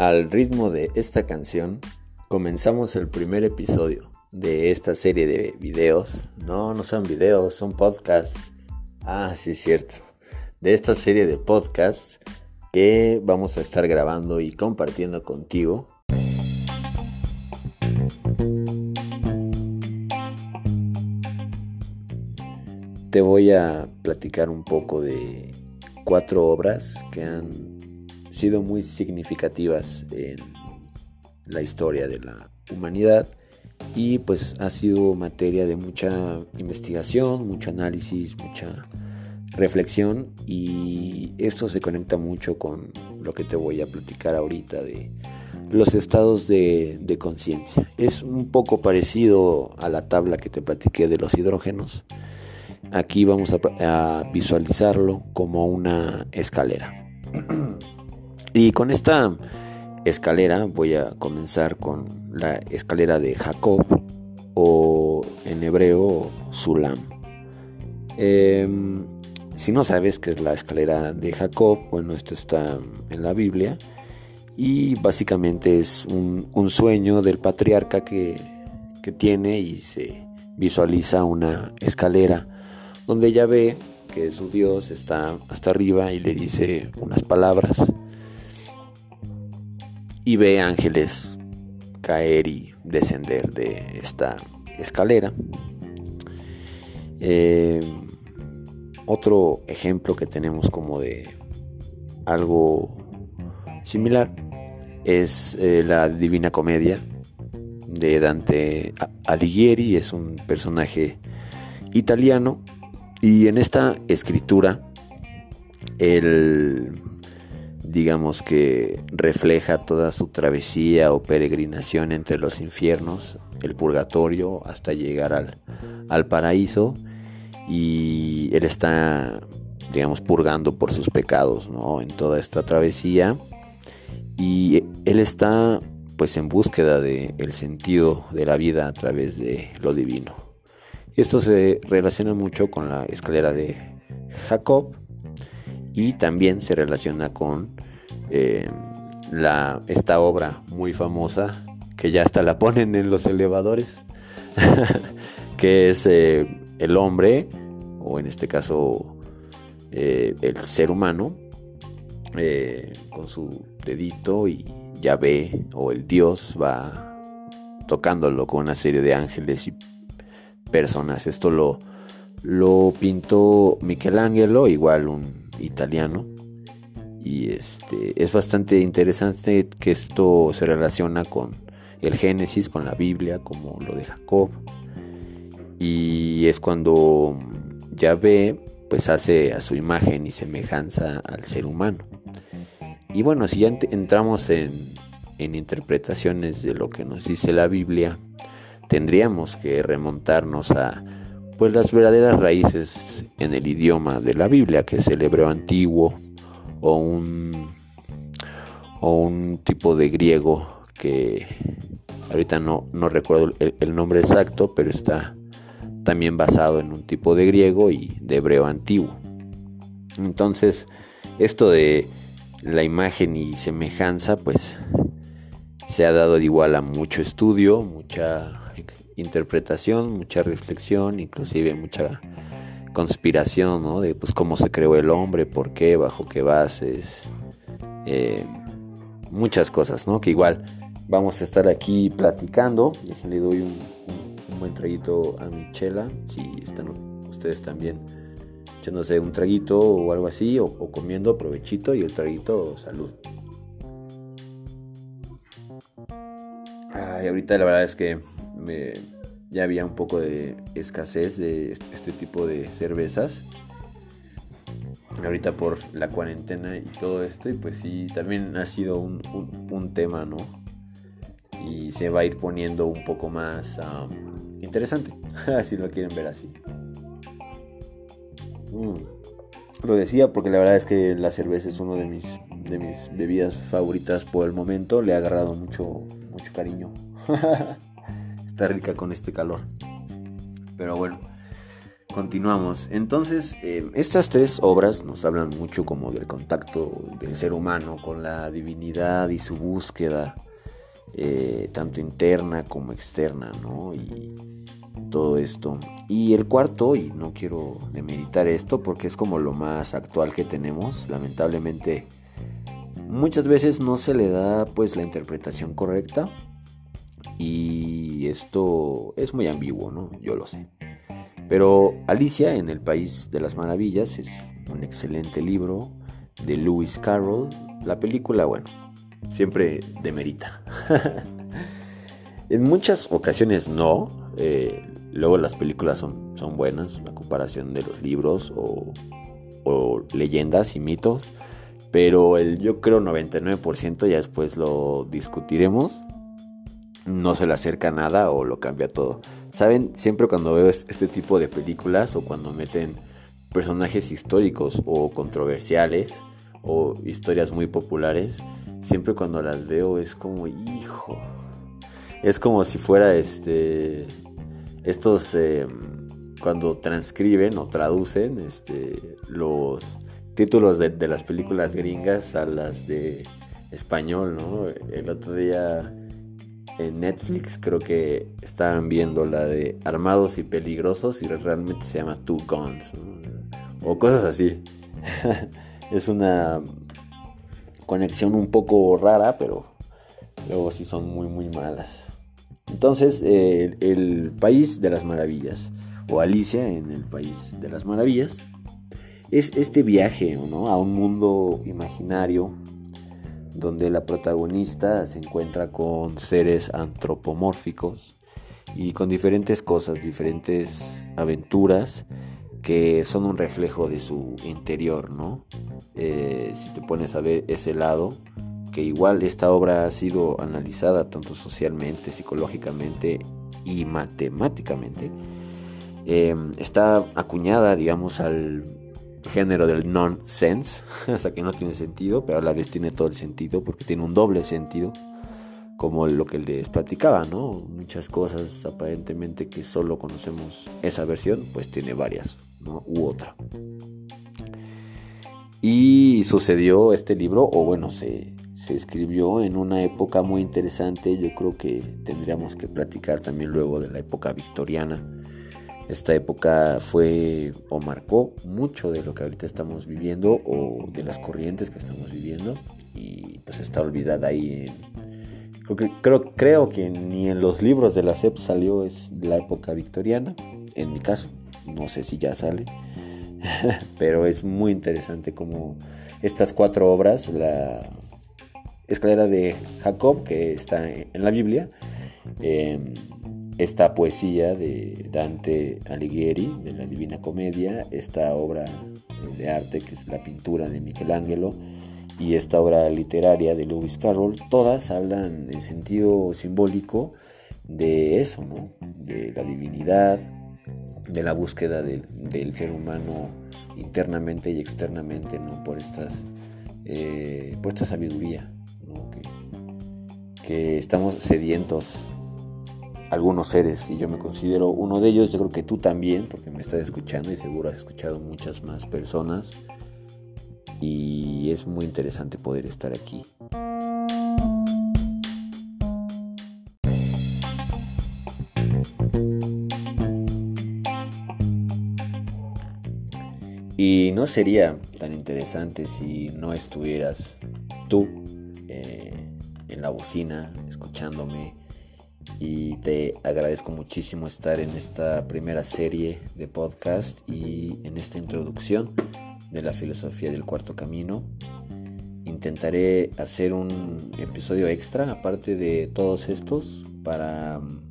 Al ritmo de esta canción, comenzamos el primer episodio de esta serie de videos. No, no son videos, son podcasts. Ah, sí, es cierto. De esta serie de podcasts que vamos a estar grabando y compartiendo contigo. Te voy a platicar un poco de cuatro obras que han sido muy significativas en la historia de la humanidad y pues ha sido materia de mucha investigación, mucho análisis, mucha reflexión y esto se conecta mucho con lo que te voy a platicar ahorita de los estados de, conciencia. Es un poco parecido a la tabla que te platiqué de los hidrógenos. Aquí vamos a visualizarlo como una escalera. Y con esta escalera voy a comenzar con la escalera de Jacob o en hebreo Sulam. Em, si no sabes qué es la escalera de Jacob, bueno, esto está en la Biblia y básicamente es un, sueño del patriarca que, que tiene y se visualiza una escalera donde ella ve que su Dios está hasta arriba y le dice unas palabras y ve ángeles caer y descender de esta escalera. Eh, otro ejemplo que tenemos como de algo similar es eh, la Divina Comedia de Dante Alighieri, es un personaje italiano y en esta escritura el digamos que refleja toda su travesía o peregrinación entre los infiernos, el purgatorio, hasta llegar al, al paraíso. Y él está, digamos, purgando por sus pecados, ¿no? En toda esta travesía. Y él está, pues, en búsqueda del el sentido de la vida a través de lo divino. Esto se relaciona mucho con la escalera de Jacob, y también se relaciona con eh, la, esta obra muy famosa que ya hasta la ponen en los elevadores, que es eh, el hombre, o en este caso eh, el ser humano, con su dedito y ya ve, o el Dios va tocándolo con una serie de ángeles y personas. Esto lo, lo pintó Michelangelo, igual un italiano. Y este es bastante interesante que esto se relaciona con el Génesis, con la Biblia, como lo de Jacob. Y es cuando Yahvé pues hace a su imagen y semejanza al ser humano. Y bueno, si ya entramos en, en interpretaciones de lo que nos dice la Biblia, tendríamos que remontarnos a pues las verdaderas raíces en el idioma de la Biblia, que es el hebreo antiguo o un, o un tipo de griego que ahorita no, no recuerdo el, nombre exacto, pero está también basado en un tipo de griego y de hebreo antiguo. Entonces, esto de la imagen y semejanza, pues se ha dado igual a mucho estudio, mucha interpretación, mucha reflexión, inclusive mucha conspiración, ¿no? De pues cómo se creó el hombre, por qué, bajo qué bases, eh, muchas cosas, ¿no? Que igual vamos a estar aquí platicando. Le doy un, buen traguito a mi chela, si están ustedes también echándose un traguito o algo así, o, o comiendo provechito y el traguito salud. Ay, ahorita la verdad es que ya había un poco de escasez de este tipo de cervezas. Ahorita por la cuarentena y todo esto, y pues sí, también ha sido un, tema, ¿no? Y se va a ir poniendo un poco más interesante, si lo quieren ver así. Mm. Lo decía porque la verdad es que la cerveza es uno de mis, de mis bebidas favoritas por el momento. Le ha agarrado mucho, mucho cariño. rica con este calor. Pero bueno, continuamos. Entonces, eh, estas tres obras nos hablan mucho como del contacto del ser humano con la divinidad y su búsqueda, eh, tanto interna como externa, ¿no? Y todo esto. Y el cuarto, y no quiero demeritar esto porque es como lo más actual que tenemos, lamentablemente muchas veces no se le da pues la interpretación correcta y esto es muy ambiguo, ¿no? Yo lo sé. Pero Alicia en el País de las Maravillas es un excelente libro de Lewis Carroll. La película, bueno, siempre demerita. en muchas ocasiones no. Eh, luego las películas son, son buenas, la comparación de los libros o, o leyendas y mitos. Pero el yo creo 99% ya después lo discutiremos. No se le acerca nada o lo cambia todo. Saben, siempre cuando veo este tipo de películas o cuando meten personajes históricos o controversiales o historias muy populares, siempre cuando las veo es como, hijo, es como si fuera este, estos, em, cuando transcriben o traducen este, los títulos de, de, las películas gringas a las de español, ¿no? El otro día en Netflix creo que estaban viendo la de Armados y Peligrosos y realmente se llama Two Guns. O cosas así. es una conexión un poco rara, pero luego sí son muy, muy malas. Entonces, eh, el País de las Maravillas, o Alicia en el País de las Maravillas, es este viaje ¿no? a un mundo imaginario donde la protagonista se encuentra con seres antropomórficos y con diferentes cosas, diferentes aventuras que son un reflejo de su interior, ¿no? Eh, si te pones a ver ese lado, que igual esta obra ha sido analizada tanto socialmente, psicológicamente y matemáticamente, eh, está acuñada, digamos, al género del nonsense, hasta que no tiene sentido, pero a la vez tiene todo el sentido porque tiene un doble sentido, como lo que les platicaba, ¿no? Muchas cosas aparentemente que solo conocemos esa versión, pues tiene varias, ¿no? U otra. Y sucedió este libro, o bueno, se, se escribió en una época muy interesante, yo creo que tendríamos que platicar también luego de la época victoriana esta época fue o marcó mucho de lo que ahorita estamos viviendo o de las corrientes que estamos viviendo y pues está olvidada ahí. creo, que, creo, creo que ni en los libros de la SEP salió es la época victoriana, en mi caso, no sé si ya sale, pero es muy interesante como estas cuatro obras, la escalera de Jacob que está en la Biblia, eh, esta poesía de Dante Alighieri, de la Divina Comedia, esta obra de arte que es la pintura de Michelangelo y esta obra literaria de Lewis Carroll, todas hablan en sentido simbólico de eso, ¿no? de la divinidad, de la búsqueda del, ser humano internamente y externamente, ¿no? por, estas, eh, por esta sabiduría, que estamos sedientos algunos seres y yo me considero uno de ellos, yo creo que tú también, porque me estás escuchando y seguro has escuchado muchas más personas y es muy interesante poder estar aquí. Y no sería tan interesante si no estuvieras tú eh, en la bocina escuchándome y te agradezco muchísimo estar en esta primera serie de podcast y en esta introducción de la filosofía del cuarto camino. Intentaré hacer un episodio extra aparte de todos estos para mm,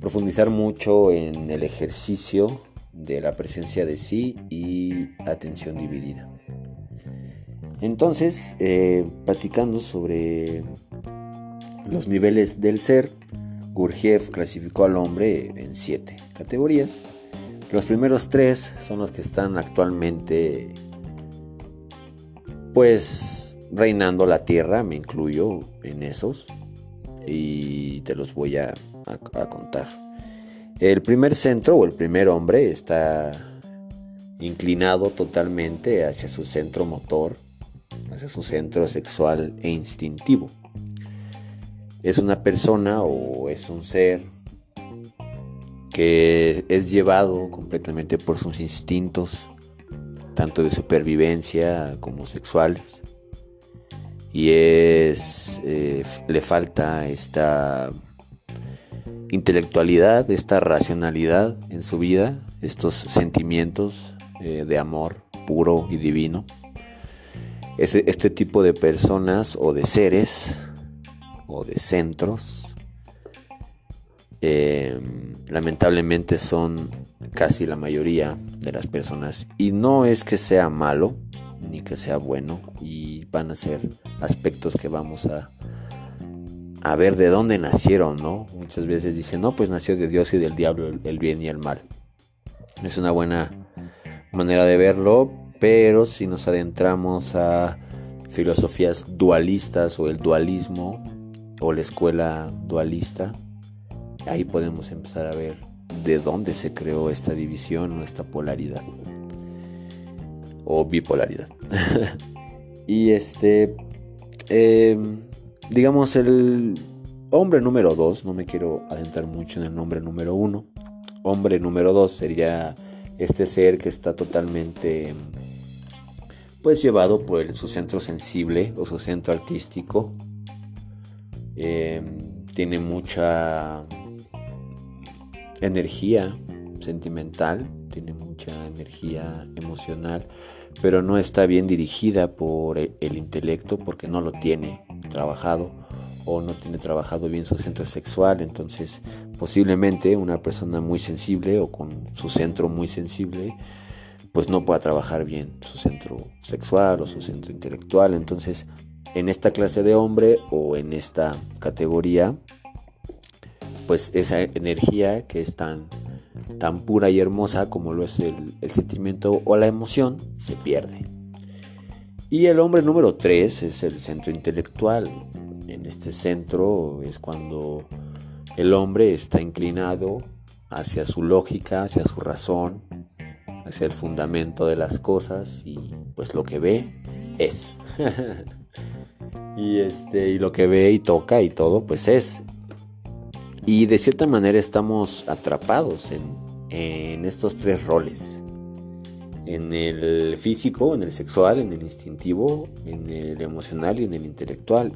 profundizar mucho en el ejercicio de la presencia de sí y atención dividida. Entonces, eh, platicando sobre los niveles del ser, Gurdjieff clasificó al hombre en siete categorías. Los primeros tres son los que están actualmente, pues, reinando la tierra, me incluyo en esos, y te los voy a, contar. El primer centro o el primer hombre está inclinado totalmente hacia su centro motor, hacia su centro sexual e instintivo. Es una persona o es un ser que es llevado completamente por sus instintos, tanto de supervivencia como sexuales. Y es, eh, le falta esta intelectualidad, esta racionalidad en su vida, estos sentimientos eh, de amor puro y divino. Este, tipo de personas o de seres o de centros em, lamentablemente son casi la mayoría de las personas y no es que sea malo ni que sea bueno y van a ser aspectos que vamos a a ver de dónde nacieron, ¿no? Muchas veces dicen, no, pues nació de Dios y del diablo el bien y el mal. Es una buena manera de verlo, pero si nos adentramos a filosofías dualistas o el dualismo o la escuela dualista, ahí podemos empezar a ver de dónde se creó esta división o esta polaridad o bipolaridad. y este... Eh, digamos, el hombre número dos, no me quiero adentrar mucho en el nombre número uno. Hombre número dos sería este ser que está totalmente pues llevado por su centro sensible o su centro artístico. Em, tiene mucha energía sentimental, tiene mucha energía emocional, pero no está bien dirigida por el intelecto porque no lo tiene trabajado o no tiene trabajado bien su centro sexual, entonces posiblemente una persona muy sensible o con su centro muy sensible pues no pueda trabajar bien su centro sexual o su centro intelectual, entonces en esta clase de hombre o en esta categoría pues esa energía que es tan tan pura y hermosa como lo es el, el sentimiento o la emoción se pierde. Y el hombre número 3 es el centro intelectual. En este centro es cuando el hombre está inclinado hacia su lógica, hacia su razón, hacia el fundamento de las cosas y pues lo que ve es. y este y lo que ve y toca y todo pues es. Y de cierta manera estamos atrapados en, en estos tres roles en el físico, en el sexual, en el instintivo, en el emocional y en el intelectual.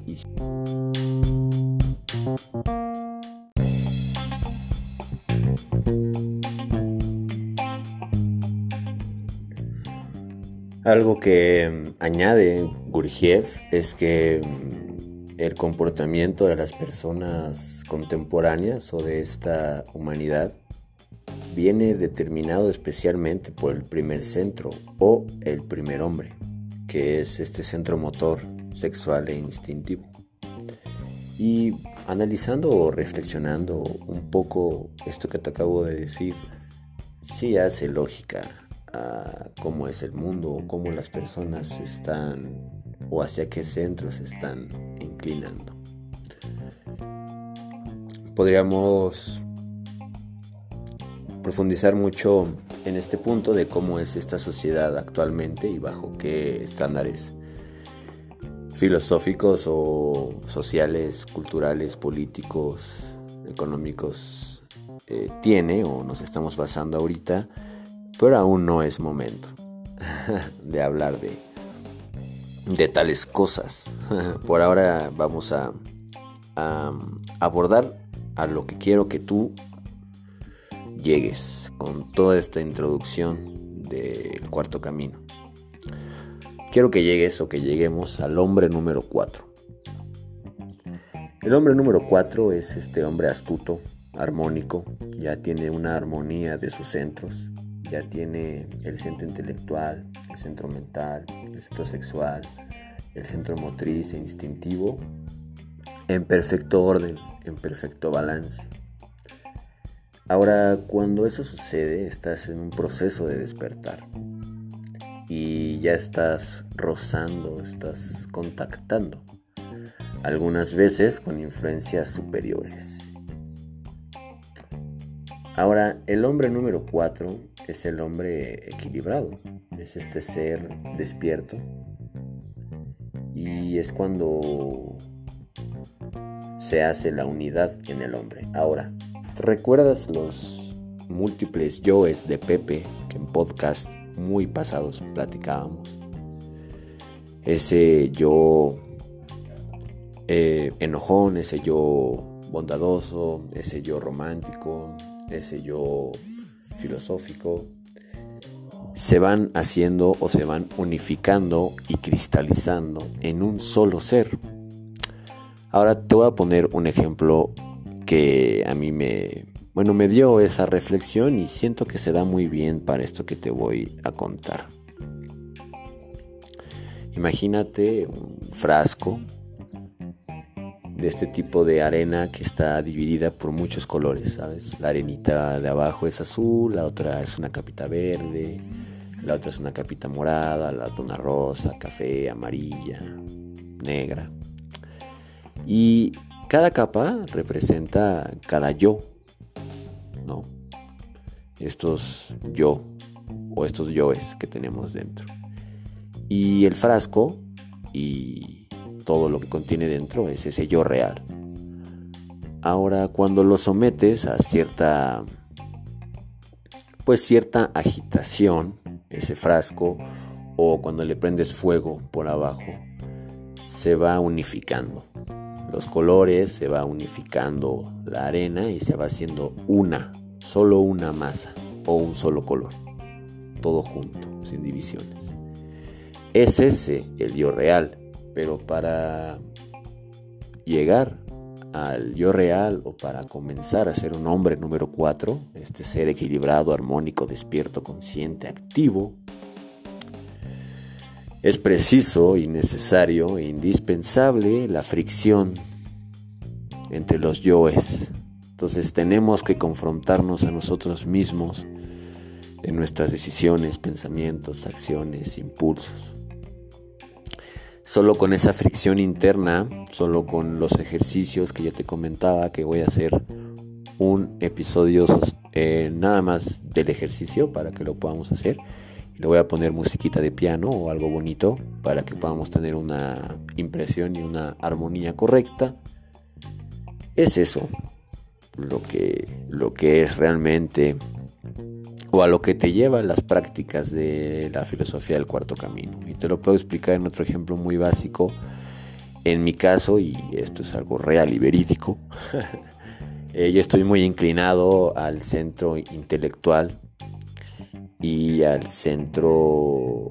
Algo que mm, añade Gurdjieff es que mm, el comportamiento de las personas contemporáneas o de esta humanidad viene determinado especialmente por el primer centro o el primer hombre, que es este centro motor sexual e instintivo. Y analizando o reflexionando un poco esto que te acabo de decir, sí hace lógica a cómo es el mundo, cómo las personas están o hacia qué centros están inclinando. Podríamos profundizar mucho en este punto de cómo es esta sociedad actualmente y bajo qué estándares filosóficos o sociales, culturales, políticos, económicos eh, tiene o nos estamos basando ahorita, pero aún no es momento de hablar de, tales cosas. Por ahora vamos a, a abordar a lo que quiero que tú llegues con toda esta introducción del cuarto camino. Quiero que llegues o que lleguemos al hombre número 4. El hombre número 4 es este hombre astuto, armónico, ya tiene una armonía de sus centros, ya tiene el centro intelectual, el centro mental, el centro sexual, el centro motriz e instintivo en perfecto orden, en perfecto balance. Ahora, cuando eso sucede, estás en un proceso de despertar y ya estás rozando, estás contactando, algunas veces con influencias superiores. Ahora, el hombre número 4 es el hombre equilibrado, es este ser despierto y es cuando se hace la unidad en el hombre. Ahora, ¿recuerdas los múltiples yoes de Pepe que en podcast muy pasados platicábamos? Ese yo eh, enojón, ese yo bondadoso, ese yo romántico, ese yo filosófico, se van haciendo o se van unificando y cristalizando en un solo ser. Ahora te voy a poner un ejemplo que a mí me, bueno, me dio esa reflexión y siento que se da muy bien para esto que te voy a contar. Imagínate un frasco de este tipo de arena que está dividida por muchos colores, ¿sabes? La arenita de abajo es azul, la otra es una capita verde, la otra es una capita morada, la otra rosa, café, amarilla, negra. Y cada capa representa cada yo, ¿no? Estos yo o estos yoes que tenemos dentro. Y el frasco y todo lo que contiene dentro es ese yo real. Ahora, cuando lo sometes a cierta, pues cierta agitación, ese frasco, o cuando le prendes fuego por abajo, se va unificando. Los colores se va unificando la arena y se va haciendo una, solo una masa o un solo color, todo junto, sin divisiones. Es ese el yo real pero para llegar al yo real o para comenzar a ser un hombre número 4, este ser equilibrado, armónico, despierto, consciente, activo, es preciso y necesario e indispensable la fricción entre los yoes. Entonces tenemos que confrontarnos a nosotros mismos en nuestras decisiones, pensamientos, acciones, impulsos. Solo con esa fricción interna, solo con los ejercicios que ya te comentaba que voy a hacer un episodio eh, nada más del ejercicio para que lo podamos hacer. Le voy a poner musiquita de piano o algo bonito para que podamos tener una impresión y una armonía correcta. Es eso lo que, lo que es realmente o a lo que te lleva las prácticas de la filosofía del cuarto camino. Y te lo puedo explicar en otro ejemplo muy básico. En mi caso, y esto es algo real y verídico, eh, yo estoy muy inclinado al centro intelectual y al centro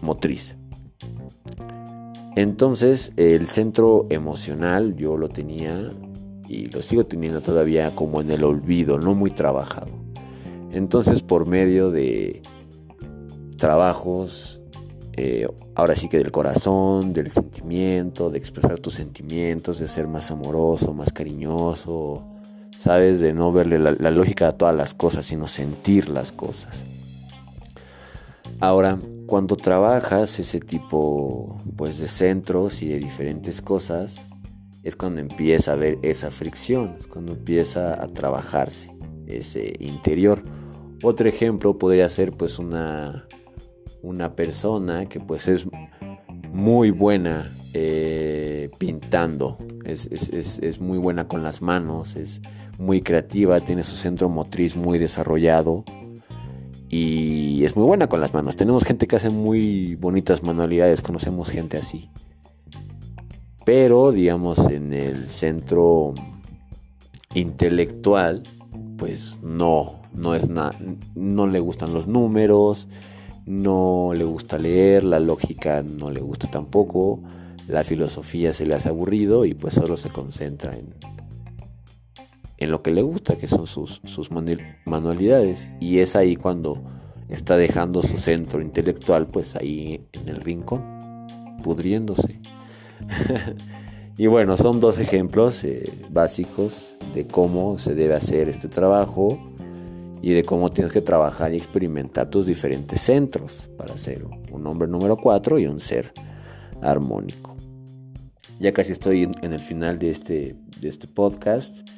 motriz. Entonces, el centro emocional yo lo tenía y lo sigo teniendo todavía como en el olvido, no muy trabajado. Entonces por medio de trabajos, eh, ahora sí que del corazón, del sentimiento, de expresar tus sentimientos, de ser más amoroso, más cariñoso, sabes, de no verle la, lógica a todas las cosas, sino sentir las cosas. Ahora, cuando trabajas ese tipo pues de centros y de diferentes cosas, es cuando empieza a haber esa fricción, es cuando empieza a trabajarse ese interior. Otro ejemplo podría ser pues una, una persona que pues es muy buena eh, pintando, es, es, muy buena con las manos, es muy creativa, tiene su centro motriz muy desarrollado y es muy buena con las manos. Tenemos gente que hace muy bonitas manualidades, conocemos gente así pero digamos en el centro intelectual pues no no es nada no le gustan los números no le gusta leer la lógica no le gusta tampoco la filosofía se le hace aburrido y pues solo se concentra en en lo que le gusta que son sus, sus manualidades. Y es ahí cuando está dejando su centro intelectual pues ahí en el rincón pudriéndose y bueno, son dos ejemplos eh, básicos de cómo se debe hacer este trabajo y de cómo tienes que trabajar y experimentar tus diferentes centros para ser un hombre número 4 y un ser armónico. Ya casi estoy en el final de este, de este podcast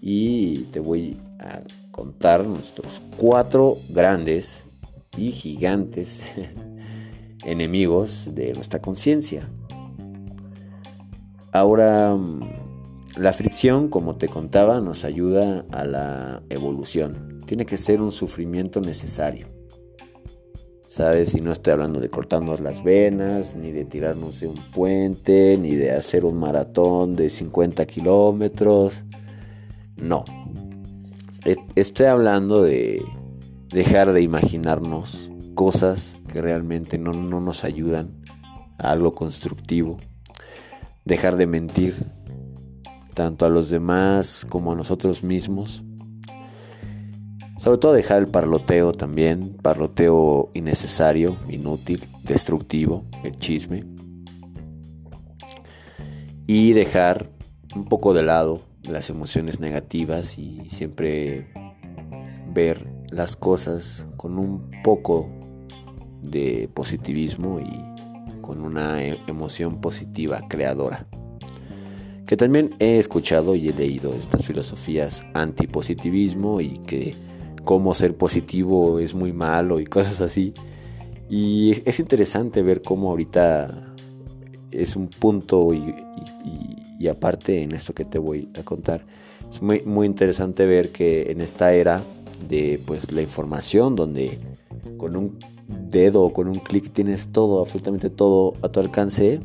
y te voy a contar nuestros cuatro grandes y gigantes enemigos de nuestra conciencia. Ahora, la fricción, como te contaba, nos ayuda a la evolución. Tiene que ser un sufrimiento necesario. ¿Sabes? Y no estoy hablando de cortarnos las venas, ni de tirarnos de un puente, ni de hacer un maratón de 50 kilómetros. No. E-, estoy hablando de dejar de imaginarnos cosas que realmente no, no nos ayudan a algo constructivo. Dejar de mentir, tanto a los demás como a nosotros mismos sobre todo dejar el parloteo también, parloteo innecesario, inútil, destructivo, el chisme. Y dejar un poco de lado las emociones negativas y siempre ver las cosas con un poco de positivismo y con una e-, emoción positiva creadora. Que también he escuchado y he leído estas filosofías antipositivismo y que cómo ser positivo es muy malo y cosas así. Y es interesante ver cómo ahorita es un punto y, aparte en esto que te voy a contar, es muy, muy interesante ver que en esta era de pues la información donde con un dedo o con un clic tienes todo, absolutamente todo a tu alcance,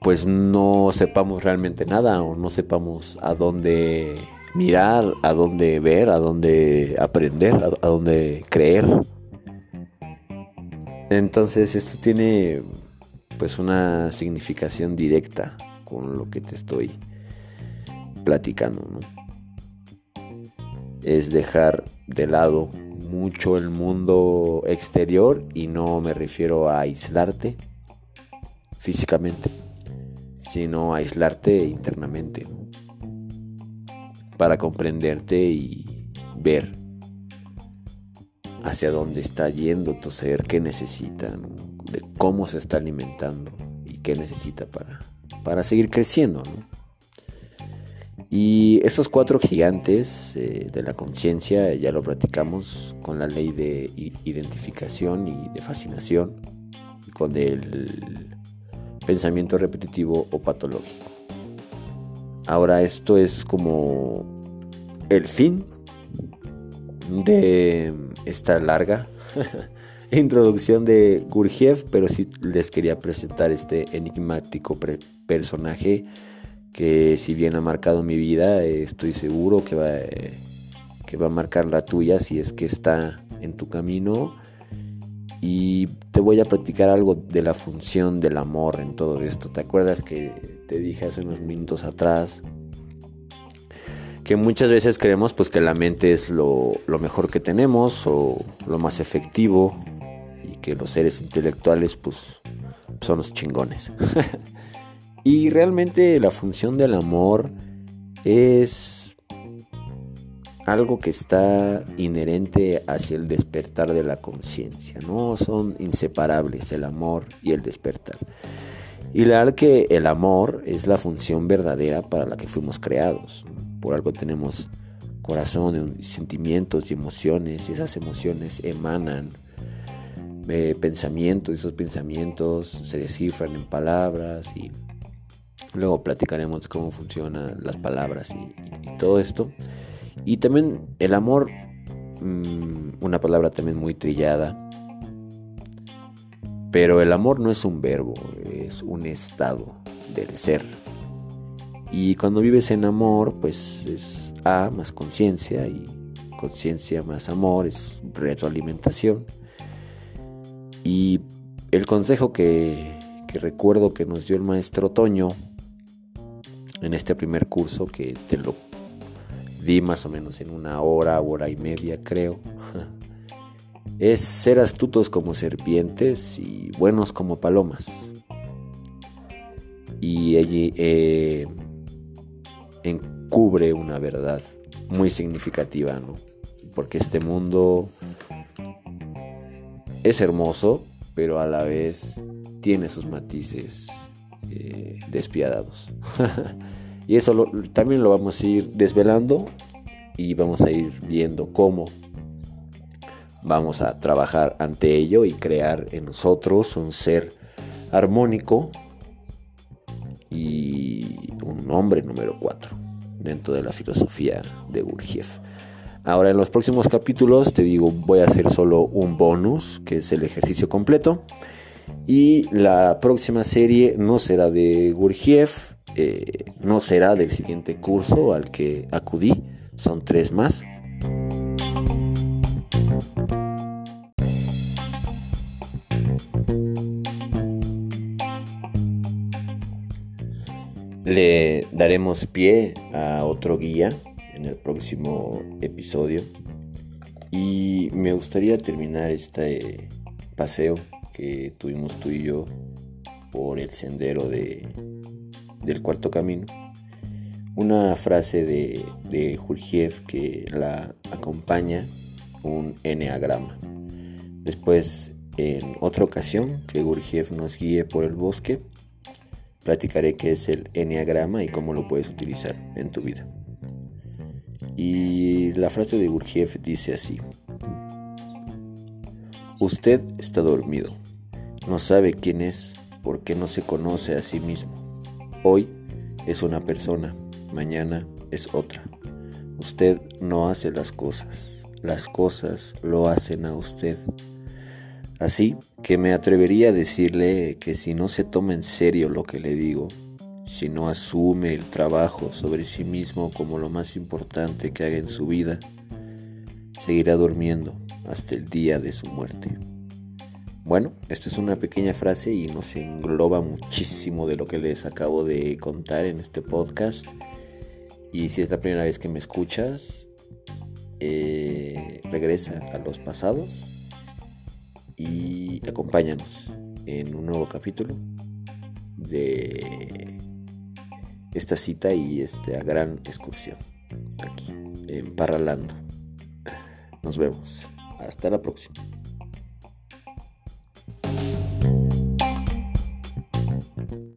pues no sepamos realmente nada o no sepamos a dónde mirar, a dónde ver, a dónde aprender, a, dónde creer. Entonces esto tiene pues una significación directa con lo que te estoy platicando, Es dejar de lado mucho el mundo exterior y no me refiero a aislarte físicamente, sino a aislarte internamente para comprenderte y ver hacia dónde está yendo tu ser, qué necesita, de cómo se está alimentando y qué necesita para, para seguir creciendo. Y estos cuatro gigantes eh, de la conciencia ya lo platicamos con la ley de identificación y de fascinación y con el pensamiento repetitivo o patológico. Ahora esto es como el fin de esta larga introducción de Gurjev, pero sí les quería presentar este enigmático personaje que si bien ha marcado mi vida, estoy seguro que va, que va a marcar la tuya si es que está en tu camino. Y te voy a platicar algo de la función del amor en todo esto. ¿Te acuerdas que te dije hace unos minutos atrás, que muchas veces creemos pues que la mente es lo, mejor que tenemos o lo más efectivo y que los seres intelectuales pues son los chingones. y realmente la función del amor es algo que está inherente hacia el despertar de la conciencia, ¿no? Son inseparables el amor y el despertar. Y la que el amor es la función verdadera para la que fuimos creados. Por algo tenemos corazón, sentimientos y emociones, y esas emociones emanan eh, pensamientos, esos pensamientos se descifran en palabras luego platicaremos cómo funcionan las palabras y, todo esto. Y también el amor, mm, una palabra también muy trillada, pero el amor no es un verbo, es un estado del ser. Y cuando vives en amor, pues es A más conciencia y conciencia más amor, es retroalimentación. Y el consejo que, que recuerdo que nos dio el maestro Toño en este primer curso, que te lo di más o menos en una hora, hora y media creo. es ser astutos como serpientes y buenos como palomas. Y allí eh, encubre una verdad muy significativa, ¿no? Porque este mundo es hermoso, pero a la vez tiene sus matices eh, despiadados. Y eso también lo vamos a ir desvelando y vamos a ir viendo cómo vamos a trabajar ante ello y crear en nosotros un ser armónico y un hombre número 4 dentro de la filosofía de Gurdjieff. Ahora en los próximos capítulos te digo voy a hacer solo un bonus que es el ejercicio completo y la próxima serie no será de Gurdjieff, eh, no será del siguiente curso al que acudí, son tres más. Le daremos pie a otro guía en el próximo episodio. Y me gustaría terminar este paseo que tuvimos tú y yo por el sendero de, del cuarto camino. Una frase de, de que la acompaña un eneagrama. Después, en otra ocasión, que Gurjev nos guíe por el bosque, platicaré qué es el enneagrama y cómo lo puedes utilizar en tu vida. Y la frase de Gurdjieff dice así: Usted está dormido, no sabe quién es porque no se conoce a sí mismo. Hoy es una persona, mañana es otra. Usted no hace las cosas, las cosas lo hacen a usted. Así que me atrevería a decirle que si no se toma en serio lo que le digo, si no asume el trabajo sobre sí mismo como lo más importante que haga en su vida, seguirá durmiendo hasta el día de su muerte. Bueno, esta es una pequeña frase y nos engloba muchísimo de lo que les acabo de contar en este podcast. Y si es la primera vez que me escuchas, eh, regresa a los pasados y acompáñanos en un nuevo capítulo de esta cita y esta gran excursión aquí en Parralando. Nos vemos. Hasta la próxima.